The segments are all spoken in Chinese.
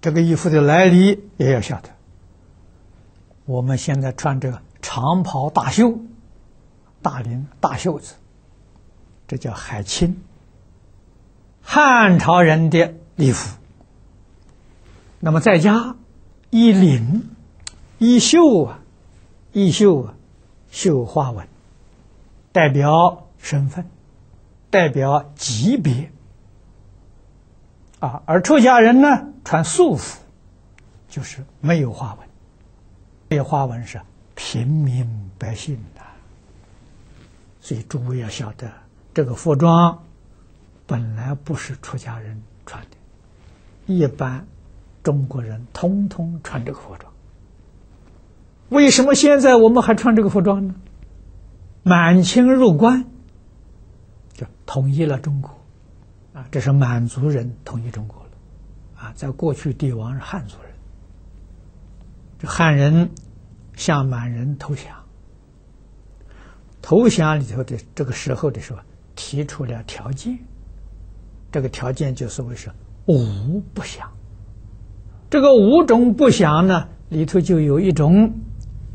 这个衣服的来历也要晓得。我们现在穿着长袍大袖、大领大袖子，这叫海青。汉朝人的礼服，那么在家一领一袖啊，一袖啊，绣花纹，代表身份，代表级别。啊，而出家人呢，穿素服，就是没有花纹。没有花纹是平民百姓的，所以诸位要晓得，这个服装本来不是出家人穿的，一般中国人通通穿这个服装。为什么现在我们还穿这个服装呢？满清入关，就统一了中国。啊，这是满族人统一中国了，啊，在过去帝王是汉族人，这汉人向满人投降，投降里头的这个时候的时候提出了条件，这个条件就所谓是五不降，这个五种不降呢里头就有一种，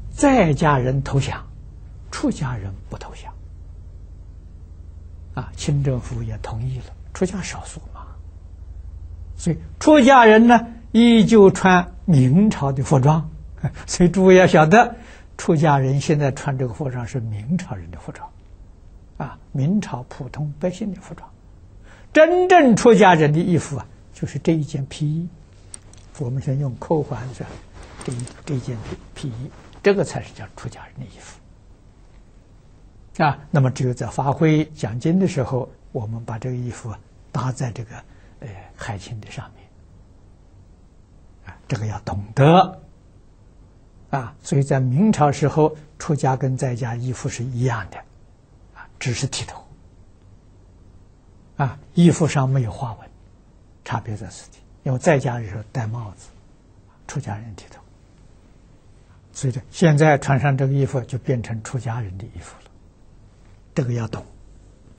在家人投降，出家人不投降，啊，清政府也同意了。出家少数嘛，所以出家人呢依旧穿明朝的服装，所以诸位要晓得，出家人现在穿这个服装是明朝人的服装，啊，明朝普通百姓的服装，真正出家人的衣服啊，就是这一件皮衣，我们先用扣环子，这一这一件皮皮衣，这个才是叫出家人的衣服，啊，那么只有在发挥讲经的时候。我们把这个衣服搭在这个呃海青的上面，啊，这个要懂得。啊，所以在明朝时候，出家跟在家衣服是一样的，啊，只是剃头，啊，衣服上没有花纹，差别在此地。因为在家的时候戴帽子，出家人剃头，所以这现在穿上这个衣服就变成出家人的衣服了，这个要懂。